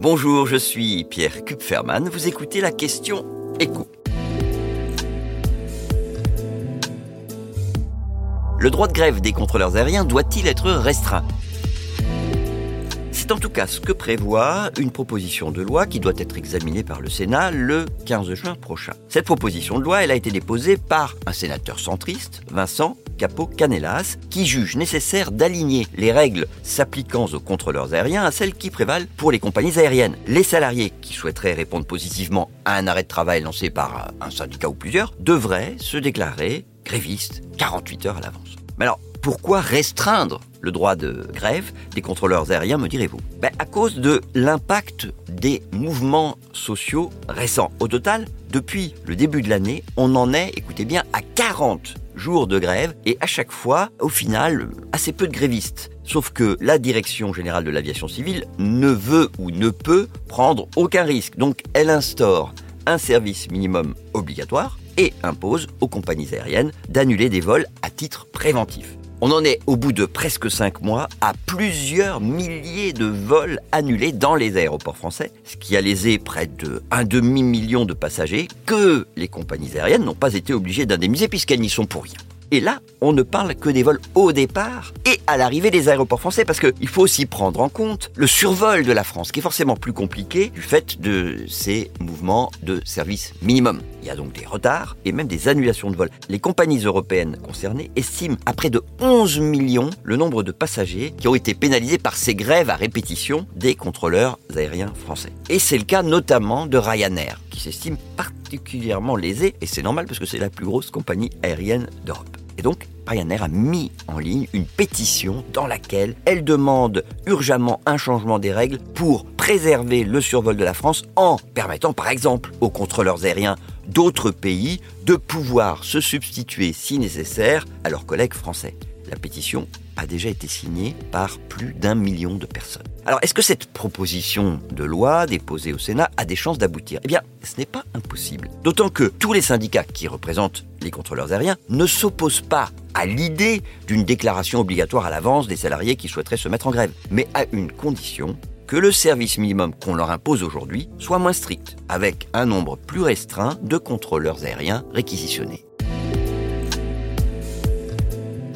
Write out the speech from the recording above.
Bonjour, je suis Pierre Kupferman. Vous écoutez la question écho. Le droit de grève des contrôleurs aériens doit-il être restreint? C'est en tout cas ce que prévoit une proposition de loi qui doit être examinée par le Sénat le 15 juin prochain. Cette proposition de loi, a été déposée par un sénateur centriste, Vincent Capo Canelas, qui juge nécessaire d'aligner les règles s'appliquant aux contrôleurs aériens à celles qui prévalent pour les compagnies aériennes. Les salariés qui souhaiteraient répondre positivement à un arrêt de travail lancé par un syndicat ou plusieurs devraient se déclarer grévistes 48 heures à l'avance. Mais alors, pourquoi restreindre le droit de grève des contrôleurs aériens, me direz-vous ben, À cause de l'impact des mouvements sociaux récents. Au total, depuis le début de l'année, on en est, écoutez bien, à 40 jours de grève et à chaque fois, au final, assez peu de grévistes. Sauf que la Direction générale de l'aviation civile ne veut ou ne peut prendre aucun risque. Donc elle instaure un service minimum obligatoire et impose aux compagnies aériennes d'annuler des vols à titre préventif. On en est au bout de presque 5 mois à plusieurs milliers de vols annulés dans les aéroports français, ce qui a lésé près de un demi-million de passagers que les compagnies aériennes n'ont pas été obligées d'indemniser puisqu'elles n'y sont pour rien. Et là, on ne parle que des vols au départ et à l'arrivée des aéroports français, parce qu'il faut aussi prendre en compte le survol de la France, qui est forcément plus compliqué du fait de ces mouvements de service minimum. Il y a donc des retards et même des annulations de vols. Les compagnies européennes concernées estiment à près de 11 millions le nombre de passagers qui ont été pénalisés par ces grèves à répétition des contrôleurs aériens français. Et c'est le cas notamment de Ryanair, qui s'estime particulièrement lésé, et c'est normal parce que c'est la plus grosse compagnie aérienne d'Europe. Et donc, Ryanair a mis en ligne une pétition dans laquelle elle demande urgemment un changement des règles pour préserver le survol de la France en permettant par exemple aux contrôleurs aériens d'autres pays de pouvoir se substituer si nécessaire à leurs collègues français. La pétition a déjà été signée par plus d'un million de personnes. Alors, est-ce que cette proposition de loi déposée au Sénat a des chances d'aboutir? Eh bien, ce n'est pas impossible. D'autant que tous les syndicats qui représentent les contrôleurs aériens ne s'opposent pas à l'idée d'une déclaration obligatoire à l'avance des salariés qui souhaiteraient se mettre en grève, mais à une condition que le service minimum qu'on leur impose aujourd'hui soit moins strict, avec un nombre plus restreint de contrôleurs aériens réquisitionnés.